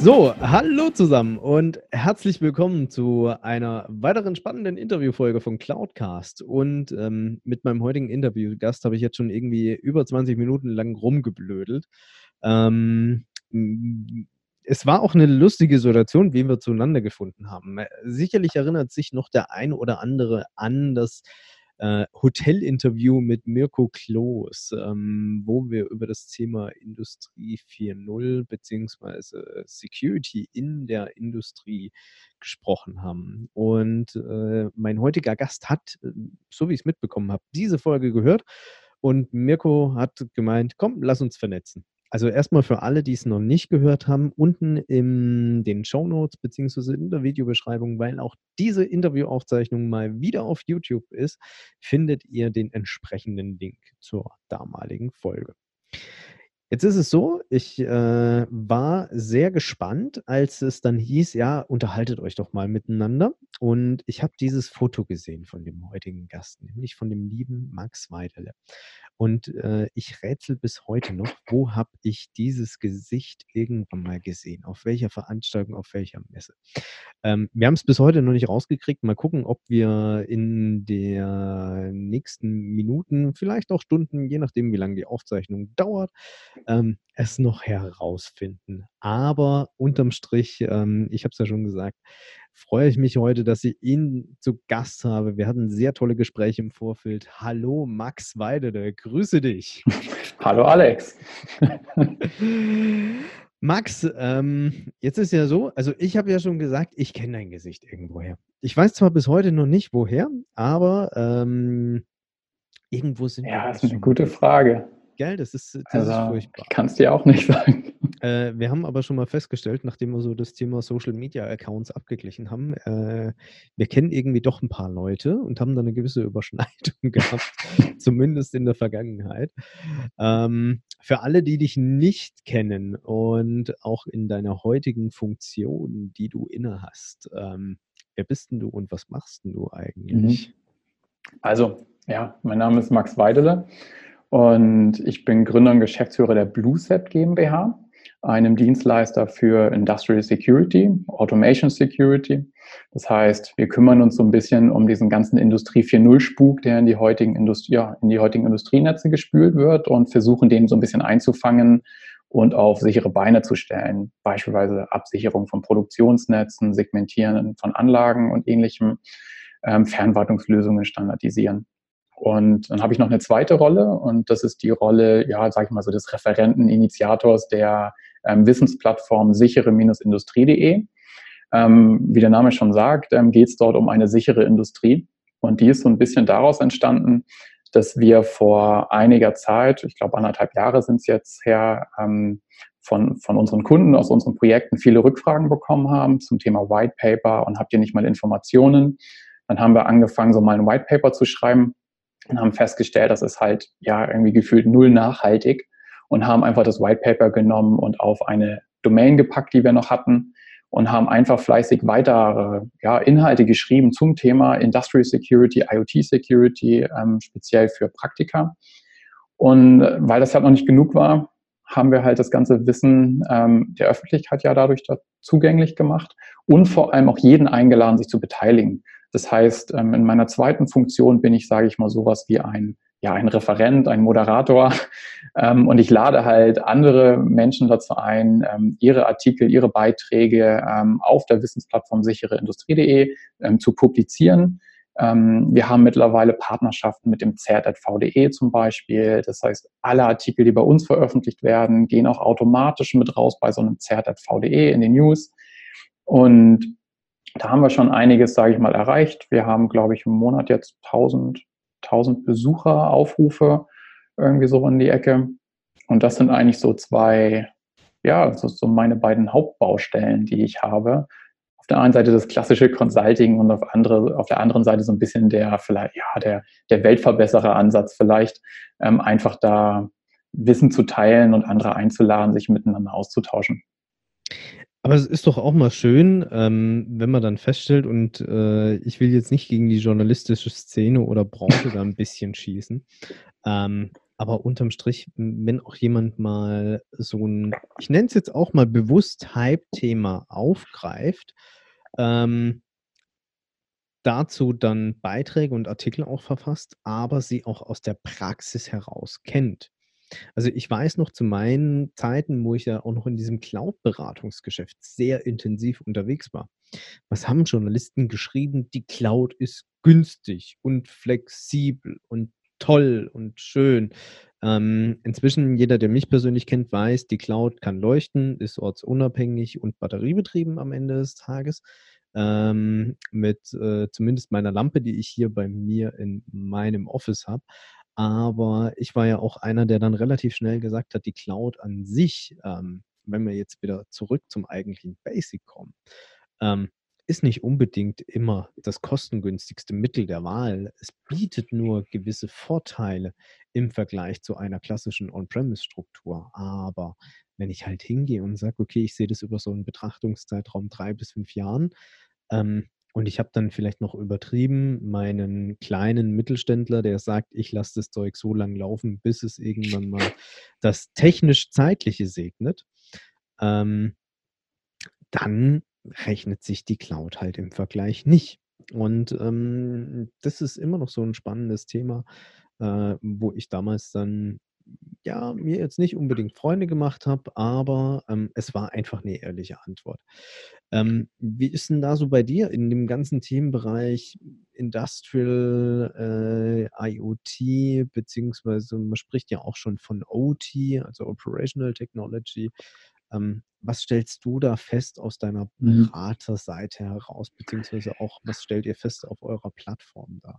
So, hallo zusammen und herzlich willkommen zu einer weiteren spannenden Interviewfolge von Cloudcast. Und ähm, mit meinem heutigen Interviewgast habe ich jetzt schon irgendwie über 20 Minuten lang rumgeblödelt. Ähm, es war auch eine lustige Situation, wie wir zueinander gefunden haben. Sicherlich erinnert sich noch der ein oder andere an das äh, Hotelinterview mit Mirko Kloß, ähm, wo wir über das Thema Industrie 4.0 beziehungsweise Security in der Industrie gesprochen haben. Und äh, mein heutiger Gast hat, äh, so wie ich es mitbekommen habe, diese Folge gehört und Mirko hat gemeint, komm, lass uns vernetzen. Also erstmal für alle, die es noch nicht gehört haben, unten in den Show Notes beziehungsweise in der Videobeschreibung, weil auch diese Interviewaufzeichnung mal wieder auf YouTube ist, findet ihr den entsprechenden Link zur damaligen Folge. Jetzt ist es so, ich äh, war sehr gespannt, als es dann hieß, ja, unterhaltet euch doch mal miteinander. Und ich habe dieses Foto gesehen von dem heutigen Gast, nämlich von dem lieben Max Weidele. Und äh, ich rätsel bis heute noch, wo habe ich dieses Gesicht irgendwann mal gesehen? Auf welcher Veranstaltung, auf welcher Messe? Ähm, wir haben es bis heute noch nicht rausgekriegt. Mal gucken, ob wir in der nächsten Minuten, vielleicht auch Stunden, je nachdem, wie lange die Aufzeichnung dauert, ähm, es noch herausfinden. Aber unterm Strich, ähm, ich habe es ja schon gesagt, freue ich mich heute, dass ich ihn zu Gast habe. Wir hatten sehr tolle Gespräche im Vorfeld. Hallo Max Weidede, grüße dich. Hallo Alex. Max, ähm, jetzt ist ja so, also ich habe ja schon gesagt, ich kenne dein Gesicht irgendwoher. Ich weiß zwar bis heute noch nicht woher, aber ähm, irgendwo sind ja, wir. Ja, das ist eine gute Frage. Gell, das ist, das also, ist furchtbar. Ich kann es dir auch nicht sagen. Äh, wir haben aber schon mal festgestellt, nachdem wir so das Thema Social Media Accounts abgeglichen haben, äh, wir kennen irgendwie doch ein paar Leute und haben da eine gewisse Überschneidung gehabt, zumindest in der Vergangenheit. Ähm, für alle, die dich nicht kennen und auch in deiner heutigen Funktion, die du inne hast, ähm, wer bist denn du und was machst denn du eigentlich? Mhm. Also, ja, mein Name ist Max Weidele. Und ich bin Gründer und Geschäftsführer der BlueSet GmbH, einem Dienstleister für Industrial Security, Automation Security. Das heißt, wir kümmern uns so ein bisschen um diesen ganzen Industrie 4.0 Spuk, der in die heutigen Industrie, ja, in die heutigen Industrienetze gespült wird und versuchen den so ein bisschen einzufangen und auf sichere Beine zu stellen. Beispielsweise Absicherung von Produktionsnetzen, Segmentieren von Anlagen und ähnlichem, ähm, Fernwartungslösungen standardisieren. Und dann habe ich noch eine zweite Rolle und das ist die Rolle, ja, sage ich mal so, des Referenten, Initiators der ähm, Wissensplattform sichere-industrie.de. Ähm, wie der Name schon sagt, ähm, geht es dort um eine sichere Industrie. Und die ist so ein bisschen daraus entstanden, dass wir vor einiger Zeit, ich glaube anderthalb Jahre sind es jetzt her, ähm, von, von unseren Kunden aus unseren Projekten viele Rückfragen bekommen haben zum Thema White Paper und habt ihr nicht mal Informationen? Dann haben wir angefangen, so mal ein White Paper zu schreiben und haben festgestellt, das ist halt ja irgendwie gefühlt null nachhaltig und haben einfach das White Paper genommen und auf eine Domain gepackt, die wir noch hatten und haben einfach fleißig weitere ja, Inhalte geschrieben zum Thema Industrial Security, IoT Security, ähm, speziell für Praktika. Und weil das halt noch nicht genug war, haben wir halt das ganze Wissen ähm, der Öffentlichkeit ja dadurch da zugänglich gemacht und vor allem auch jeden eingeladen, sich zu beteiligen. Das heißt, ähm, in meiner zweiten Funktion bin ich, sage ich mal, sowas wie ein, ja, ein Referent, ein Moderator. Ähm, und ich lade halt andere Menschen dazu ein, ähm, ihre Artikel, ihre Beiträge auf der Wissensplattform sichereindustrie.de zu publizieren. wir haben mittlerweile Partnerschaften mit dem ZRV.de zum Beispiel. Das heißt, alle Artikel, die bei uns veröffentlicht werden, gehen auch automatisch mit raus bei so einem ZRV.de in den News. Und da haben wir schon einiges, sage ich mal, erreicht. Wir haben, glaube ich, im Monat jetzt 1000, 1000 Besucher, irgendwie so in die Ecke. und das sind eigentlich so zwei, ja, so, so meine beiden Hauptbaustellen, die ich habe. Auf der einen Seite das klassische Consulting und auf, andere, auf der anderen Seite so ein bisschen der vielleicht, ja, der, der Weltverbesserer-Ansatz vielleicht, ähm, einfach da Wissen zu teilen und andere einzuladen, sich miteinander auszutauschen. Aber es ist doch auch mal schön, ähm, wenn man dann feststellt, und äh, ich will jetzt nicht gegen die journalistische Szene oder Branche da ein bisschen schießen, ähm, aber unterm Strich, wenn auch jemand mal so ein, ich nenne es jetzt auch mal bewusst Hype-Thema aufgreift, ähm, dazu dann Beiträge und Artikel auch verfasst, aber sie auch aus der Praxis heraus kennt. Also ich weiß noch zu meinen Zeiten, wo ich ja auch noch in diesem Cloud-Beratungsgeschäft sehr intensiv unterwegs war. Was haben Journalisten geschrieben? Die Cloud ist günstig und flexibel und toll und schön. Ähm, inzwischen, jeder, der mich persönlich kennt, weiß, die Cloud kann leuchten, ist ortsunabhängig und batteriebetrieben am Ende des Tages. Ähm, mit äh, zumindest meiner Lampe, die ich hier bei mir in meinem Office habe. Aber ich war ja auch einer, der dann relativ schnell gesagt hat, die Cloud an sich, ähm, wenn wir jetzt wieder zurück zum eigentlichen Basic kommen, ähm, ist nicht unbedingt immer das kostengünstigste Mittel der Wahl. Es bietet nur gewisse Vorteile im Vergleich zu einer klassischen On-Premise-Struktur. Aber wenn ich halt hingehe und sage, okay, ich sehe das über so einen Betrachtungszeitraum drei bis fünf Jahren, ähm, und ich habe dann vielleicht noch übertrieben meinen kleinen Mittelständler, der sagt, ich lasse das Zeug so lang laufen, bis es irgendwann mal das technisch-zeitliche segnet. Ähm, dann rechnet sich die Cloud halt im Vergleich nicht. Und ähm, das ist immer noch so ein spannendes Thema, äh, wo ich damals dann ja, mir jetzt nicht unbedingt Freunde gemacht habe, aber ähm, es war einfach eine ehrliche Antwort. Ähm, wie ist denn da so bei dir in dem ganzen Themenbereich Industrial äh, IoT, beziehungsweise man spricht ja auch schon von OT, also Operational Technology. Ähm, was stellst du da fest aus deiner mhm. Beraterseite heraus, beziehungsweise auch, was stellt ihr fest auf eurer Plattform da?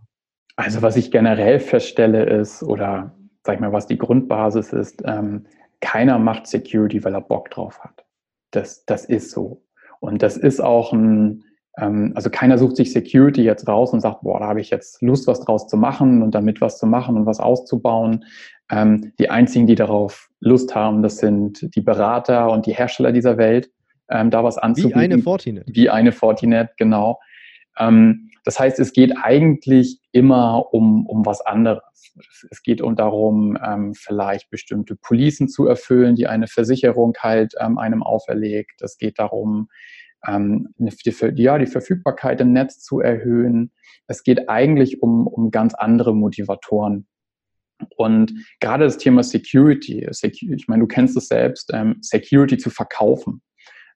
Also was ich generell feststelle ist, oder sag ich mal, was die Grundbasis ist, ähm, keiner macht Security, weil er Bock drauf hat. Das, das ist so. Und das ist auch ein, ähm, also keiner sucht sich Security jetzt raus und sagt, boah, da habe ich jetzt Lust, was draus zu machen und damit was zu machen und was auszubauen. Ähm, die einzigen, die darauf Lust haben, das sind die Berater und die Hersteller dieser Welt, ähm, da was anzubieten. Wie eine Fortinet. Wie eine Fortinet, genau. Ähm, das heißt, es geht eigentlich immer um, um was anderes. Es geht um darum, ähm, vielleicht bestimmte Policen zu erfüllen, die eine Versicherung halt ähm, einem auferlegt. Es geht darum, ähm, die, ja, die Verfügbarkeit im Netz zu erhöhen. Es geht eigentlich um, um ganz andere Motivatoren. Und gerade das Thema Security, ich meine, du kennst es selbst, ähm, Security zu verkaufen,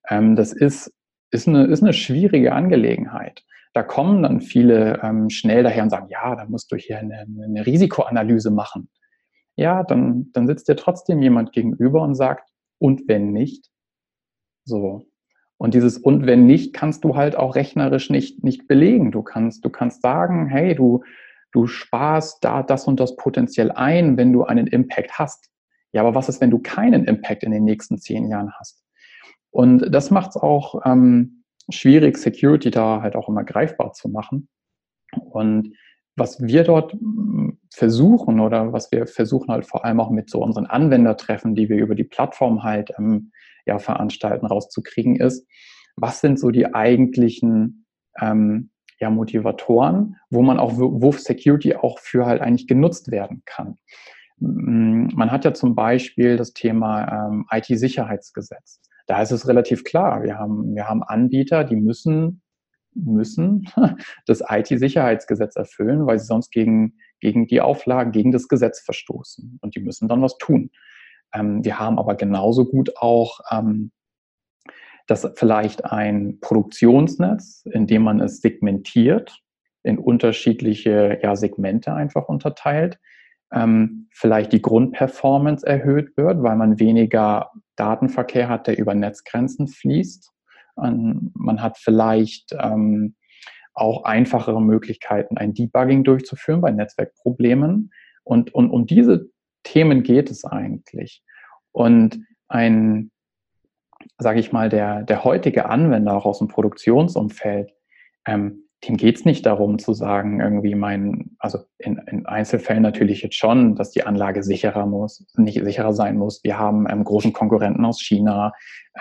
ähm, das ist, ist, eine, ist eine schwierige Angelegenheit da kommen dann viele ähm, schnell daher und sagen, ja, da musst du hier eine, eine Risikoanalyse machen. Ja, dann, dann sitzt dir trotzdem jemand gegenüber und sagt, und wenn nicht? So. Und dieses und wenn nicht, kannst du halt auch rechnerisch nicht, nicht belegen. Du kannst, du kannst sagen, hey, du, du sparst da das und das potenziell ein, wenn du einen Impact hast. Ja, aber was ist, wenn du keinen Impact in den nächsten zehn Jahren hast? Und das macht es auch ähm, schwierig, Security da halt auch immer greifbar zu machen. Und was wir dort mm, versuchen oder was wir versuchen halt vor allem auch mit so unseren Anwendertreffen, die wir über die Plattform halt ähm, ja, veranstalten, rauszukriegen, ist, was sind so die eigentlichen ähm, ja, Motivatoren, wo man auch, wo Security auch für halt eigentlich genutzt werden kann. Mm, man hat ja zum Beispiel das Thema ähm, IT-Sicherheitsgesetz. Da ist es relativ klar. Wir haben, wir haben Anbieter, die müssen, müssen das IT-Sicherheitsgesetz erfüllen, weil sie sonst gegen, gegen die Auflagen, gegen das Gesetz verstoßen. Und die müssen dann was tun. Ähm, wir haben aber genauso gut auch ähm, das vielleicht ein Produktionsnetz, in dem man es segmentiert, in unterschiedliche ja, Segmente einfach unterteilt, ähm, vielleicht die Grundperformance erhöht wird, weil man weniger Datenverkehr hat, der über Netzgrenzen fließt. Ähm, man hat vielleicht ähm, auch einfachere Möglichkeiten, ein Debugging durchzuführen bei Netzwerkproblemen. Und, und um diese Themen geht es eigentlich. Und ein, sage ich mal, der, der heutige Anwender auch aus dem Produktionsumfeld, ähm, dem geht es nicht darum zu sagen, irgendwie mein, also in, in, Einzelfällen natürlich jetzt schon, dass die Anlage sicherer muss, nicht sicherer sein muss. Wir haben ähm, großen Konkurrenten aus China,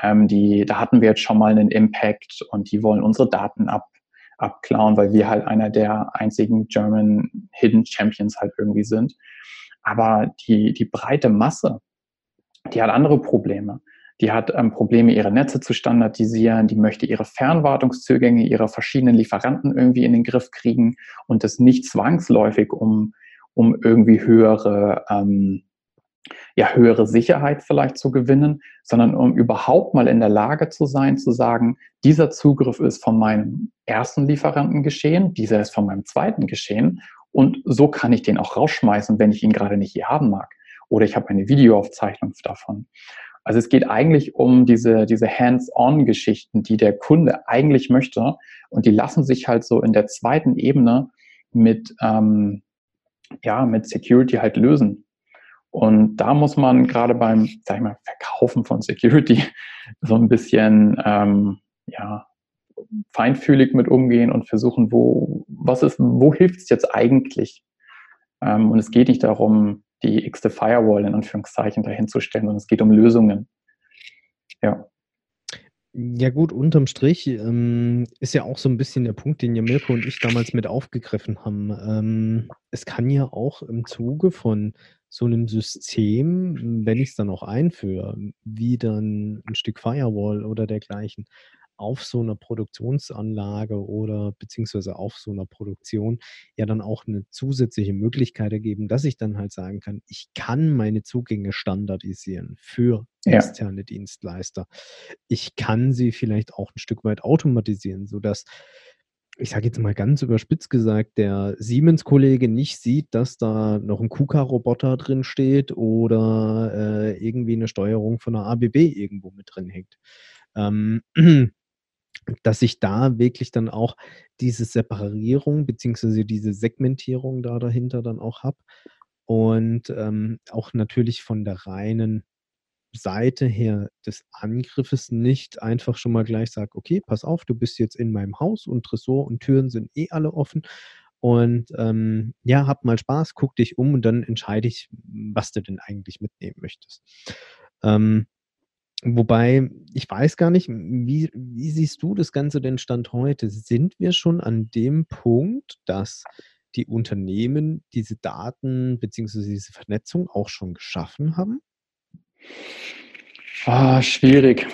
ähm, die, da hatten wir jetzt schon mal einen Impact und die wollen unsere Daten ab, abklauen, weil wir halt einer der einzigen German Hidden Champions halt irgendwie sind. Aber die, die breite Masse, die hat andere Probleme. Die hat ähm, Probleme, ihre Netze zu standardisieren. Die möchte ihre Fernwartungszugänge ihrer verschiedenen Lieferanten irgendwie in den Griff kriegen und das nicht zwangsläufig, um, um irgendwie höhere, ähm, ja, höhere Sicherheit vielleicht zu gewinnen, sondern um überhaupt mal in der Lage zu sein, zu sagen, dieser Zugriff ist von meinem ersten Lieferanten geschehen, dieser ist von meinem zweiten geschehen und so kann ich den auch rausschmeißen, wenn ich ihn gerade nicht hier haben mag. Oder ich habe eine Videoaufzeichnung davon. Also es geht eigentlich um diese, diese Hands-on-Geschichten, die der Kunde eigentlich möchte. Und die lassen sich halt so in der zweiten Ebene mit, ähm, ja, mit Security halt lösen. Und da muss man gerade beim, sag ich mal, Verkaufen von Security so ein bisschen, ähm, ja, feinfühlig mit umgehen und versuchen, wo, was ist, wo hilft es jetzt eigentlich? Ähm, und es geht nicht darum, die x-te Firewall in Anführungszeichen dahinzustellen, sondern es geht um Lösungen. Ja. Ja gut, unterm Strich ähm, ist ja auch so ein bisschen der Punkt, den ja Mirko und ich damals mit aufgegriffen haben. Ähm, es kann ja auch im Zuge von so einem System, wenn ich es dann auch einführe, wie dann ein Stück Firewall oder dergleichen, auf so einer Produktionsanlage oder beziehungsweise auf so einer Produktion ja dann auch eine zusätzliche Möglichkeit ergeben, dass ich dann halt sagen kann, ich kann meine Zugänge standardisieren für ja. externe Dienstleister. Ich kann sie vielleicht auch ein Stück weit automatisieren, sodass ich sage jetzt mal ganz überspitzt gesagt, der Siemens-Kollege nicht sieht, dass da noch ein KUKA-Roboter drin steht oder äh, irgendwie eine Steuerung von einer ABB irgendwo mit drin hängt. Ähm, dass ich da wirklich dann auch diese Separierung beziehungsweise diese Segmentierung da dahinter dann auch habe und ähm, auch natürlich von der reinen Seite her des Angriffes nicht einfach schon mal gleich sage, okay, pass auf, du bist jetzt in meinem Haus und Tresor und Türen sind eh alle offen und ähm, ja, hab mal Spaß, guck dich um und dann entscheide ich, was du denn eigentlich mitnehmen möchtest. Ähm, Wobei, ich weiß gar nicht, wie, wie siehst du das Ganze denn Stand heute? Sind wir schon an dem Punkt, dass die Unternehmen diese Daten bzw. diese Vernetzung auch schon geschaffen haben? Ah, schwierig.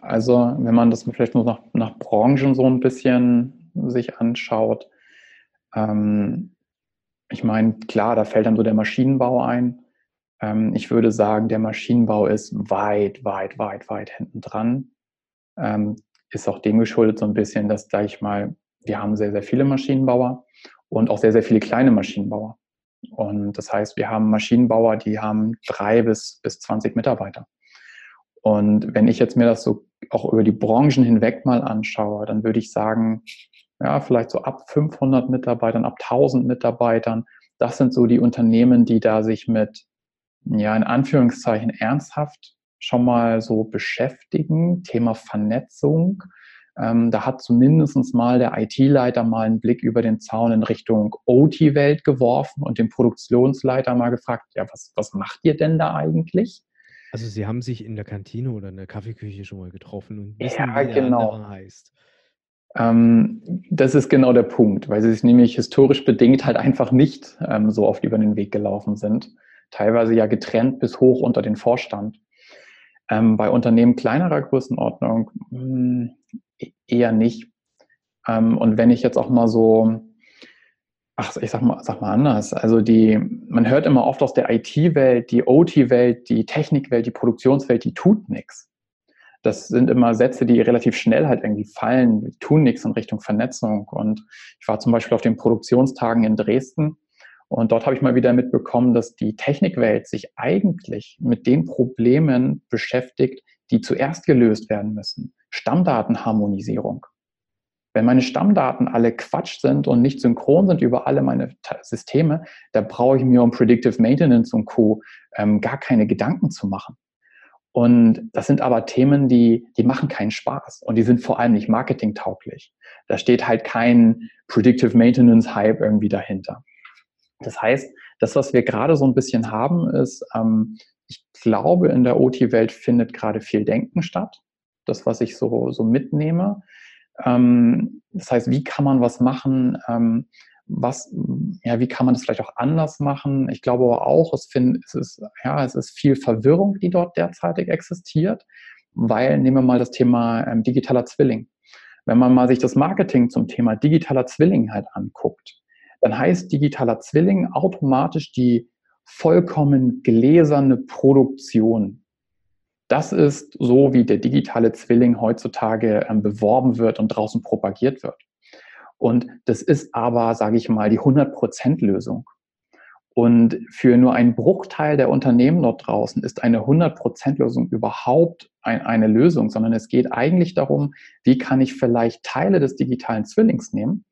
Also, wenn man das vielleicht nur nach, nach Branchen so ein bisschen sich anschaut, ähm, ich meine, klar, da fällt dann so der Maschinenbau ein. Ähm, ich würde sagen, der Maschinenbau ist weit, weit, weit, weit hinten dran. Ähm, ist auch dem geschuldet so ein bisschen, dass, sage ich mal, wir haben sehr, sehr viele Maschinenbauer und auch sehr, sehr viele kleine Maschinenbauer. Und das heißt, wir haben Maschinenbauer, die haben drei bis, bis 20 Mitarbeiter. Und wenn ich jetzt mir das so auch über die Branchen hinweg mal anschaue, dann würde ich sagen, ja, vielleicht so ab 500 Mitarbeitern, ab 1000 Mitarbeitern, das sind so die Unternehmen, die da sich mit ja, in Anführungszeichen ernsthaft schon mal so beschäftigen. Thema Vernetzung. Ähm, da hat zumindest mal der IT-Leiter mal einen Blick über den Zaun in Richtung OT-Welt geworfen und den Produktionsleiter mal gefragt, ja, was, was macht ihr denn da eigentlich? Also Sie haben sich in der Kantine oder in der Kaffeeküche schon mal getroffen und wissen, ja, wie der genau. andere heißt. Ähm, das ist genau der Punkt, weil sie sich nämlich historisch bedingt halt einfach nicht ähm, so oft über den Weg gelaufen sind teilweise ja getrennt bis hoch unter den Vorstand. Ähm, bei Unternehmen kleinerer Größenordnung mh, hm, e-, eher nicht. Ähm, und wenn ich jetzt auch mal so, ach, ich sag mal, sag mal anders, also die, man hört immer oft aus der IT-Welt, die OT-Welt, die Technikwelt, die Produktionswelt, die tut nichts. Das sind immer Sätze, die relativ schnell halt irgendwie fallen, die tun nichts in Richtung Vernetzung. Und ich war zum Beispiel auf den Produktionstagen in Dresden und dort habe ich mal wieder mitbekommen, dass die Technikwelt sich eigentlich mit den Problemen beschäftigt, die zuerst gelöst werden müssen. Stammdatenharmonisierung. Wenn meine Stammdaten alle Quatsch sind und nicht synchron sind über alle meine Systeme, da brauche ich mir um Predictive Maintenance und Co. Ähm, gar keine Gedanken zu machen. Und das sind aber Themen, die, die machen keinen Spaß und die sind vor allem nicht marketingtauglich. Da steht halt kein Predictive Maintenance Hype irgendwie dahinter. Das heißt, das, was wir gerade so ein bisschen haben, ist, ähm, ich glaube, in der OT-Welt findet gerade viel Denken statt. Das, was ich so, so mitnehme. Ähm, das heißt, wie kann man was machen? Ähm, was, ja, wie kann man das vielleicht auch anders machen? Ich glaube aber auch, es, find, es, ist, ja, es ist viel Verwirrung, die dort derzeitig existiert, weil nehmen wir mal das Thema ähm, digitaler Zwilling. Wenn man mal sich das Marketing zum Thema digitaler Zwilling halt anguckt, dann heißt digitaler Zwilling automatisch die vollkommen gläserne Produktion. Das ist so, wie der digitale Zwilling heutzutage ähm, beworben wird und draußen propagiert wird. Und das ist aber, sage ich mal, die 100%-Lösung. Und für nur einen Bruchteil der Unternehmen dort draußen ist eine 100%-Lösung überhaupt ein, eine Lösung, sondern es geht eigentlich darum, wie kann ich vielleicht Teile des digitalen Zwillings nehmen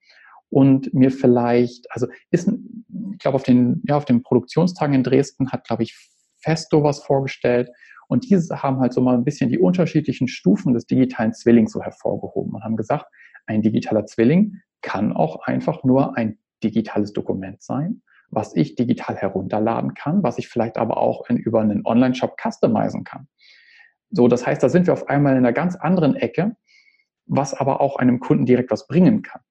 und mir vielleicht, also ist, ich glaube, auf den, ja, auf den Produktionstagen in Dresden hat, glaube ich, Festo was vorgestellt. Und diese haben halt so mal ein bisschen die unterschiedlichen Stufen des digitalen Zwillings so hervorgehoben und haben gesagt, ein digitaler Zwilling kann auch einfach nur ein digitales Dokument sein, was ich digital herunterladen kann, was ich vielleicht aber auch in, über einen Online-Shop customizen kann. So, das heißt, da sind wir auf einmal in einer ganz anderen Ecke, was aber auch einem Kunden direkt was bringen kann.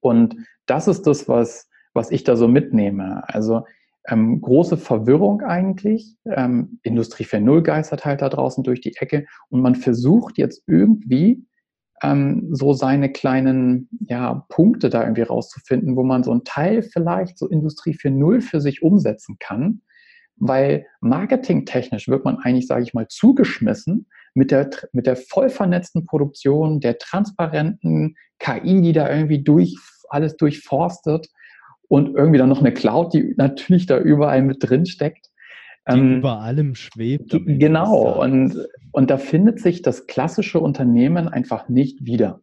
Und das ist das, was, was ich da so mitnehme. Also ähm, große Verwirrung eigentlich. Ähm, Industrie 4.0 geistert halt da draußen durch die Ecke und man versucht jetzt irgendwie ähm, so seine kleinen ja, Punkte da irgendwie rauszufinden, wo man so ein Teil vielleicht so Industrie 4.0 für sich umsetzen kann, weil marketingtechnisch wird man eigentlich, sage ich mal, zugeschmissen mit der, mit der voll vernetzten Produktion, der transparenten KI, die da irgendwie durch alles durchforstet und irgendwie dann noch eine Cloud, die natürlich da überall mit drin steckt. Die ähm, über allem schwebt. Genau, und, und da findet sich das klassische Unternehmen einfach nicht wieder.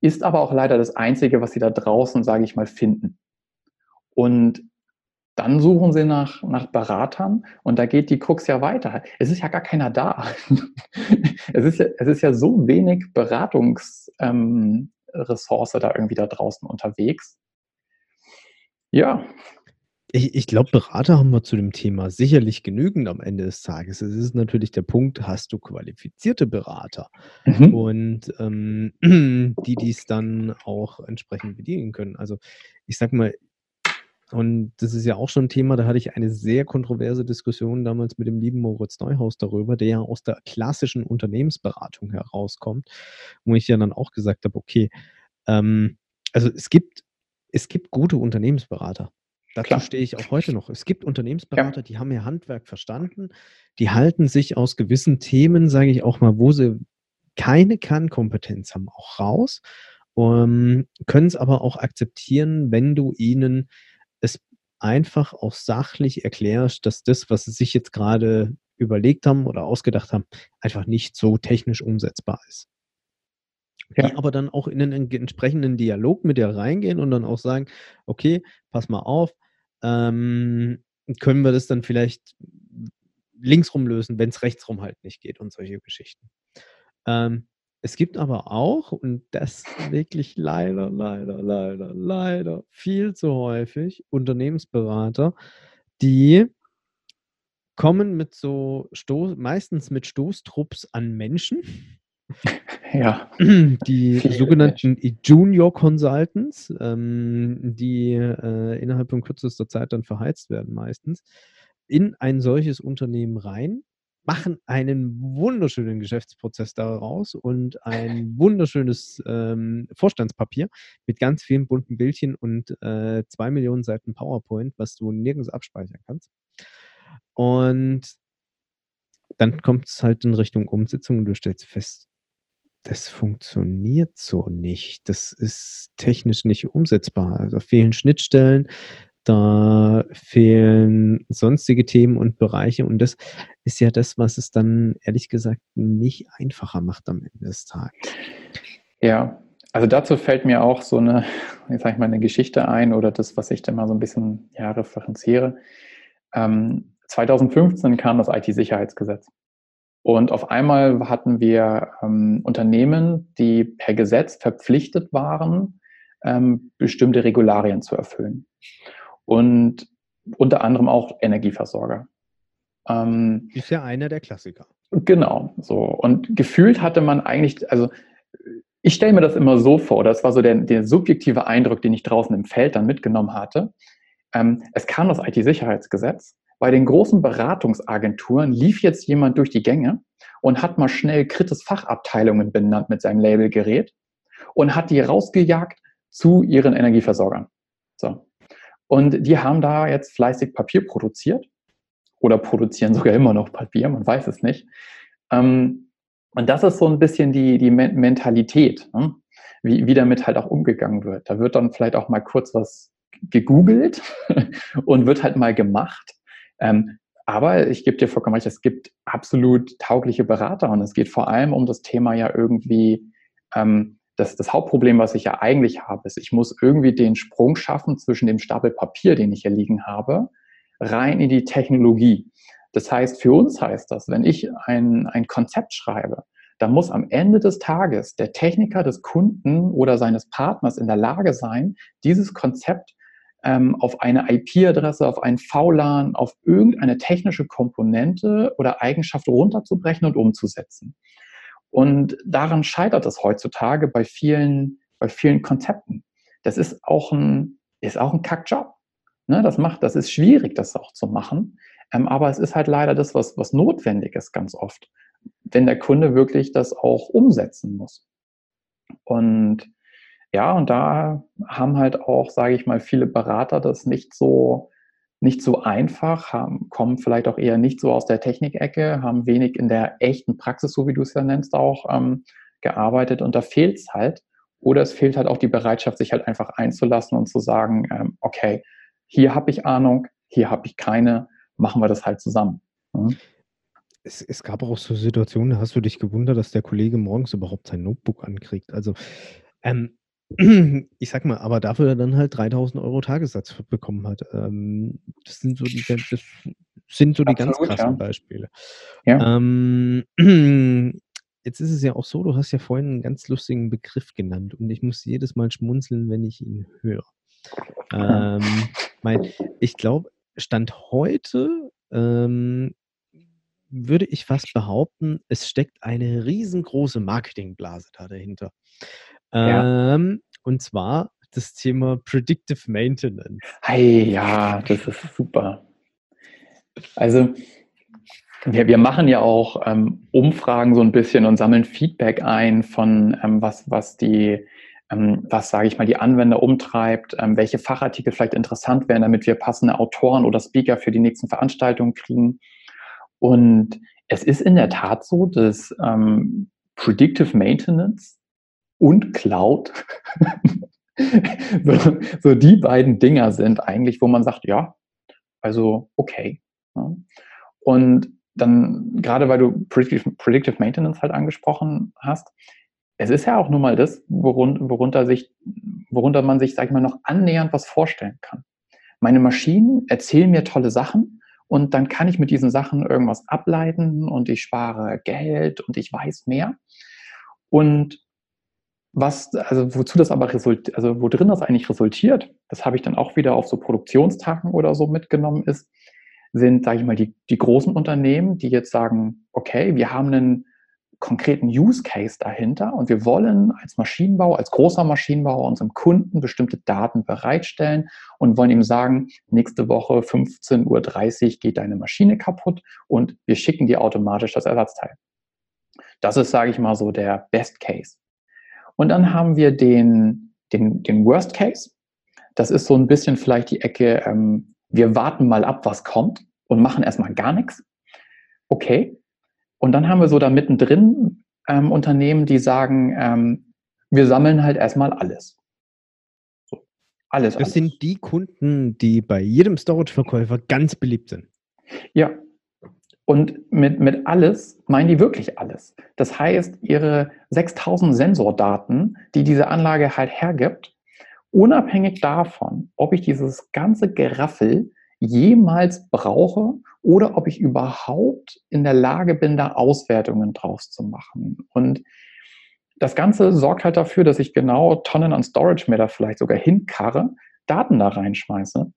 Ist aber auch leider das Einzige, was sie da draußen, sage ich mal, finden. Und dann suchen sie nach, nach Beratern und da geht die Krux ja weiter. Es ist ja gar keiner da. es, ist ja, es ist ja so wenig Beratungsressource ähm, da irgendwie da draußen unterwegs. Ja. Ich, ich glaube, Berater haben wir zu dem Thema sicherlich genügend am Ende des Tages. Es ist natürlich der Punkt, hast du qualifizierte Berater mhm. und ähm, die dies dann auch entsprechend bedienen können. Also ich sag mal, und das ist ja auch schon ein Thema, da hatte ich eine sehr kontroverse Diskussion damals mit dem lieben Moritz Neuhaus darüber, der ja aus der klassischen Unternehmensberatung herauskommt, wo ich ja dann auch gesagt habe, okay, ähm, also es gibt, es gibt gute Unternehmensberater. Dazu Klar. stehe ich auch heute noch. Es gibt Unternehmensberater, ja. die haben ihr Handwerk verstanden, die halten sich aus gewissen Themen, sage ich auch mal, wo sie keine Kernkompetenz haben, auch raus, um, ähm, können es aber auch akzeptieren, wenn du ihnen es einfach auch sachlich erklärst, dass das, was sie sich jetzt gerade überlegt haben oder ausgedacht haben, einfach nicht so technisch umsetzbar ist. Ja. Die aber dann auch in einen entsprechenden Dialog mit dir reingehen und dann auch sagen, okay, pass mal auf, ähm, können wir das dann vielleicht linksrum lösen, wenn es rechtsrum halt nicht geht und solche Geschichten. Ähm, es gibt aber auch, und das wirklich leider, leider, leider, leider viel zu häufig, Unternehmensberater, die kommen mit so Stoß, meistens mit Stoßtrupps an Menschen. Ja. Die sogenannten Junior Consultants, ähm, die äh, innerhalb von kürzester Zeit dann verheizt werden, meistens, in ein solches Unternehmen rein machen einen wunderschönen Geschäftsprozess daraus und ein wunderschönes ähm, Vorstandspapier mit ganz vielen bunten Bildchen und äh, zwei Millionen Seiten PowerPoint, was du nirgends abspeichern kannst. Und dann kommt es halt in Richtung Umsetzung und du stellst fest, das funktioniert so nicht. Das ist technisch nicht umsetzbar. Also fehlen Schnittstellen, da fehlen sonstige Themen und Bereiche und das ist ja das, was es dann ehrlich gesagt nicht einfacher macht am Ende des Tages. Ja, also dazu fällt mir auch so eine, jetzt sage ich mal, eine Geschichte ein oder das, was ich da mal so ein bisschen ja, referenziere. Ähm, 2015 kam das IT-Sicherheitsgesetz. Und auf einmal hatten wir ähm, Unternehmen, die per Gesetz verpflichtet waren, ähm, bestimmte Regularien zu erfüllen. Und unter anderem auch Energieversorger. Ähm, ist ja einer der Klassiker. Genau, so. Und gefühlt hatte man eigentlich, also ich stelle mir das immer so vor, das war so der, der subjektive Eindruck, den ich draußen im Feld dann mitgenommen hatte. Ähm, es kam das IT-Sicherheitsgesetz. Bei den großen Beratungsagenturen lief jetzt jemand durch die Gänge und hat mal schnell Kritis Fachabteilungen benannt mit seinem Labelgerät und hat die rausgejagt zu ihren Energieversorgern. So. Und die haben da jetzt fleißig Papier produziert oder produzieren sogar immer noch Papier, man weiß es nicht. Ähm, und das ist so ein bisschen die, die Mentalität, ne? wie, wie damit halt auch umgegangen wird. Da wird dann vielleicht auch mal kurz was gegoogelt und wird halt mal gemacht. Ähm, aber ich gebe dir vollkommen recht, es gibt absolut taugliche Berater und es geht vor allem um das Thema ja irgendwie ähm, das, das Hauptproblem, was ich ja eigentlich habe, ist, ich muss irgendwie den Sprung schaffen zwischen dem Stapel Papier, den ich hier liegen habe, rein in die Technologie. Das heißt, für uns heißt das, wenn ich ein, ein Konzept schreibe, dann muss am Ende des Tages der Techniker des Kunden oder seines Partners in der Lage sein, dieses Konzept ähm, auf eine IP-Adresse, auf einen VLAN, auf irgendeine technische Komponente oder Eigenschaft runterzubrechen und umzusetzen. Und daran scheitert es heutzutage bei vielen, bei vielen Konzepten. Das ist auch ein, ist auch ein Kackjob. Ne, das macht, das ist schwierig, das auch zu machen. Ähm, aber es ist halt leider das, was, was notwendig ist ganz oft, wenn der Kunde wirklich das auch umsetzen muss. Und ja, und da haben halt auch, sage ich mal, viele Berater das nicht so nicht so einfach, haben, kommen vielleicht auch eher nicht so aus der Technikecke, haben wenig in der echten Praxis, so wie du es ja nennst, auch ähm, gearbeitet und da fehlt es halt. Oder es fehlt halt auch die Bereitschaft, sich halt einfach einzulassen und zu sagen, ähm, okay, hier habe ich Ahnung, hier habe ich keine, machen wir das halt zusammen. Mhm. Es, es, gab auch so Situationen, da hast du dich gewundert, dass der Kollege morgens überhaupt sein Notebook ankriegt. Also ähm, ich sag mal, aber dafür dann halt 3000 Euro Tagessatz bekommen hat. Ähm, das sind so die, das sind so die Absolut, ganz krassen ja. Beispiele. Ja. Ähm, jetzt ist es ja auch so, du hast ja vorhin einen ganz lustigen Begriff genannt und ich muss jedes Mal schmunzeln, wenn ich ihn höre. Ähm, mein, ich glaube, Stand heute ähm, würde ich fast behaupten, es steckt eine riesengroße Marketingblase da dahinter. Ja. Ähm, und zwar das Thema Predictive Maintenance. Hey, ja, das ist super. Also wir, wir machen ja auch ähm, Umfragen so ein bisschen und sammeln Feedback ein von ähm, was, was die, ähm, was sage ich mal, die Anwender umtreibt, ähm, welche Fachartikel vielleicht interessant wären, damit wir passende Autoren oder Speaker für die nächsten Veranstaltungen kriegen. Und es ist in der Tat so, dass ähm, Predictive Maintenance und Cloud so, so, die beiden Dinger sind eigentlich, wo man sagt, ja, also okay. Ja. Und dann, gerade weil du Predictive, Maintenance halt angesprochen hast, es ist ja auch nun mal das, worunter, worunter, sich, worunter man sich, sag ich mal, noch annähernd was vorstellen kann. Meine Maschinen erzählen mir tolle Sachen und dann kann ich mit diesen Sachen irgendwas ableiten und ich spare Geld und ich weiß mehr. Und was, also wozu das aber resultiert, also wo drin das eigentlich resultiert, das habe ich dann auch wieder auf so Produktionstagen oder so mitgenommen, ist, sind, sage ich mal, die, die großen Unternehmen, die jetzt sagen, okay, wir haben einen konkreten Use Case dahinter und wir wollen als Maschinenbau, als großer Maschinenbauer unserem Kunden bestimmte Daten bereitstellen und wollen ihm sagen, nächste Woche 15.30 Uhr geht deine Maschine kaputt und wir schicken dir automatisch das Ersatzteil. Das ist, sage ich mal, so der Best Case. Und dann haben wir den, den, den Worst Case. Das ist so ein bisschen vielleicht die Ecke, ähm, wir warten mal ab, was kommt und machen erstmal gar nichts. Okay. Und dann haben wir so da mittendrin ähm, Unternehmen, die sagen, ähm, wir sammeln halt erstmal alles. So, alles. Das alles. sind die Kunden, die bei jedem Storage-Verkäufer ganz beliebt sind. Ja, und mit, mit alles meinen die wirklich alles. Das heißt, ihre 6000 Sensordaten, die diese Anlage halt hergibt, unabhängig davon, ob ich dieses ganze Geraffel jemals brauche oder ob ich überhaupt in der Lage bin, da Auswertungen draus zu machen. Und das Ganze sorgt halt dafür, dass ich genau Tonnen an Storage mir da vielleicht sogar hinkarre, Daten da reinschmeiße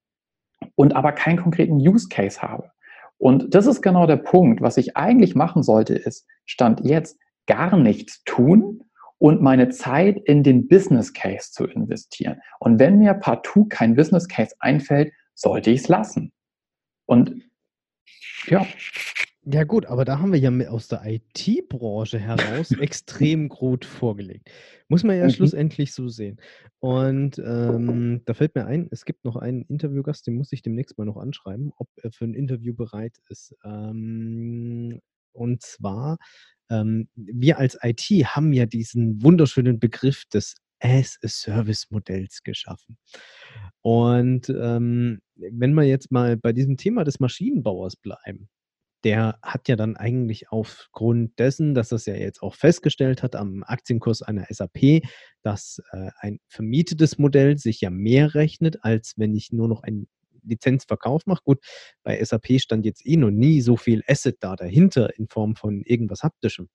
und aber keinen konkreten Use Case habe. Und das ist genau der Punkt. Was ich eigentlich machen sollte, ist, Stand jetzt gar nichts tun und meine Zeit in den Business Case zu investieren. Und wenn mir partout kein Business Case einfällt, sollte ich es lassen. Und ja. Ja gut, aber da haben wir ja aus der IT-Branche heraus extrem gut vorgelegt. Muss man ja mhm. schlussendlich so sehen. Und ähm, da fällt mir ein, es gibt noch einen Interviewgast, den muss ich demnächst mal noch anschreiben, ob er für ein Interview bereit ist. Ähm, und zwar, ähm, wir als IT haben ja diesen wunderschönen Begriff des As-a-Service-Modells geschaffen. Und ähm, wenn wir jetzt mal bei diesem Thema des Maschinenbauers bleiben, der hat ja dann eigentlich aufgrund dessen, dass das ja jetzt auch festgestellt hat am Aktienkurs einer SAP, dass äh, ein vermietetes Modell sich ja mehr rechnet, als wenn ich nur noch einen Lizenzverkauf mache. Gut, bei SAP stand jetzt eh noch nie so viel Asset da dahinter in Form von irgendwas Haptischem.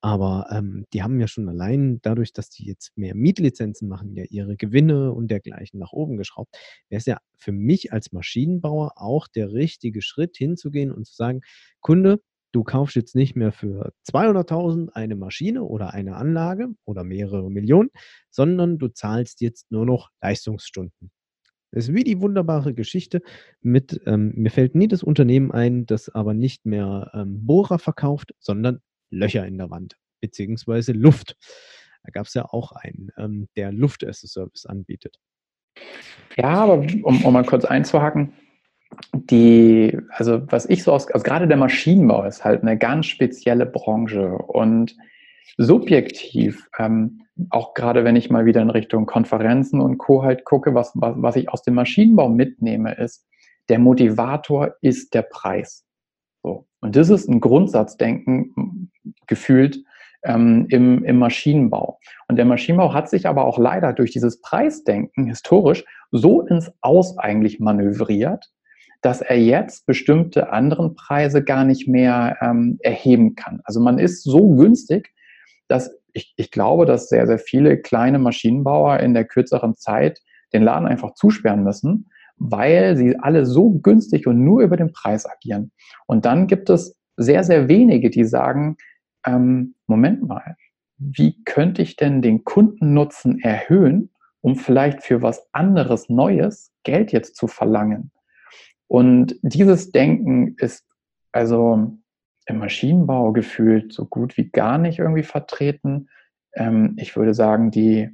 Aber ähm, die haben ja schon allein dadurch, dass die jetzt mehr Mietlizenzen machen, ja ihre Gewinne und dergleichen nach oben geschraubt. Wäre es ja für mich als Maschinenbauer auch der richtige Schritt hinzugehen und zu sagen, Kunde, du kaufst jetzt nicht mehr für 200.000 eine Maschine oder eine Anlage oder mehrere Millionen, sondern du zahlst jetzt nur noch Leistungsstunden. Das ist wie die wunderbare Geschichte mit, ähm, mir fällt nie das Unternehmen ein, das aber nicht mehr ähm, Bohrer verkauft, sondern Löcher in der Wand, beziehungsweise Luft. Da gab es ja auch einen, ähm, der Luft as a Service anbietet. Ja, aber um, um mal kurz einzuhaken, die, also was ich so aus, also gerade der Maschinenbau ist halt eine ganz spezielle Branche und subjektiv, ähm, auch gerade wenn ich mal wieder in Richtung Konferenzen und Co. halt gucke, was, was, was ich aus dem Maschinenbau mitnehme, ist, der Motivator ist der Preis. So. Und das ist ein Grundsatzdenken gefühlt ähm, im, im Maschinenbau. Und der Maschinenbau hat sich aber auch leider durch dieses Preisdenken historisch so ins Aus eigentlich manövriert, dass er jetzt bestimmte anderen Preise gar nicht mehr ähm, erheben kann. Also man ist so günstig, dass ich, ich glaube, dass sehr, sehr viele kleine Maschinenbauer in der kürzeren Zeit den Laden einfach zusperren müssen, weil sie alle so günstig und nur über den Preis agieren. Und dann gibt es sehr, sehr wenige, die sagen, ähm, Moment mal, wie könnte ich denn den Kundennutzen erhöhen, um vielleicht für was anderes Neues Geld jetzt zu verlangen? Und dieses Denken ist also im Maschinenbau gefühlt so gut wie gar nicht irgendwie vertreten. Ähm, ich würde sagen, die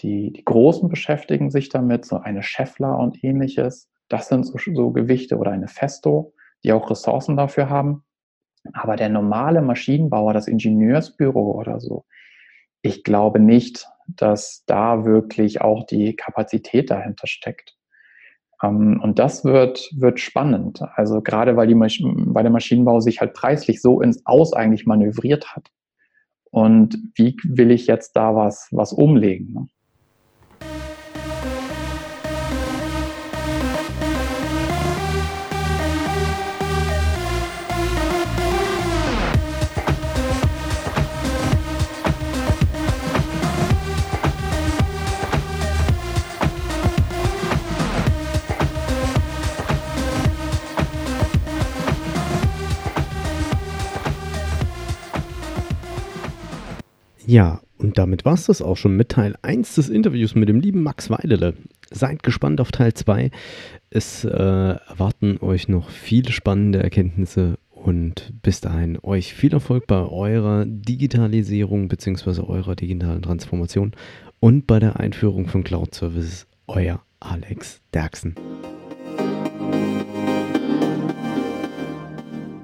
die, die Großen beschäftigen sich damit, so eine Scheffler und ähnliches. Das sind so, so Gewichte oder eine Festo, die auch Ressourcen dafür haben. Aber der normale Maschinenbauer, das Ingenieursbüro oder so, ich glaube nicht, dass da wirklich auch die Kapazität dahinter steckt. Ähm, und das wird, wird spannend. Also gerade weil, die, weil der Maschinenbau sich halt preislich so ins Aus eigentlich manövriert hat. Und wie will ich jetzt da was, was umlegen? Ja, und damit war es das auch schon mit Teil 1 des Interviews mit dem lieben Max Weidele. Seid gespannt auf Teil 2. Es äh, erwarten euch noch viele spannende Erkenntnisse und bis dahin euch viel Erfolg bei eurer Digitalisierung bzw. eurer digitalen Transformation und bei der Einführung von Cloud Services. Euer Alex Derksen.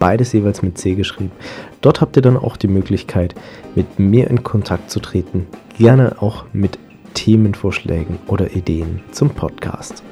beides jeweils mit C geschrieben. Dort habt ihr dann auch die Möglichkeit, mit mir in Kontakt zu treten, gerne auch mit Themenvorschlägen oder Ideen zum Podcast.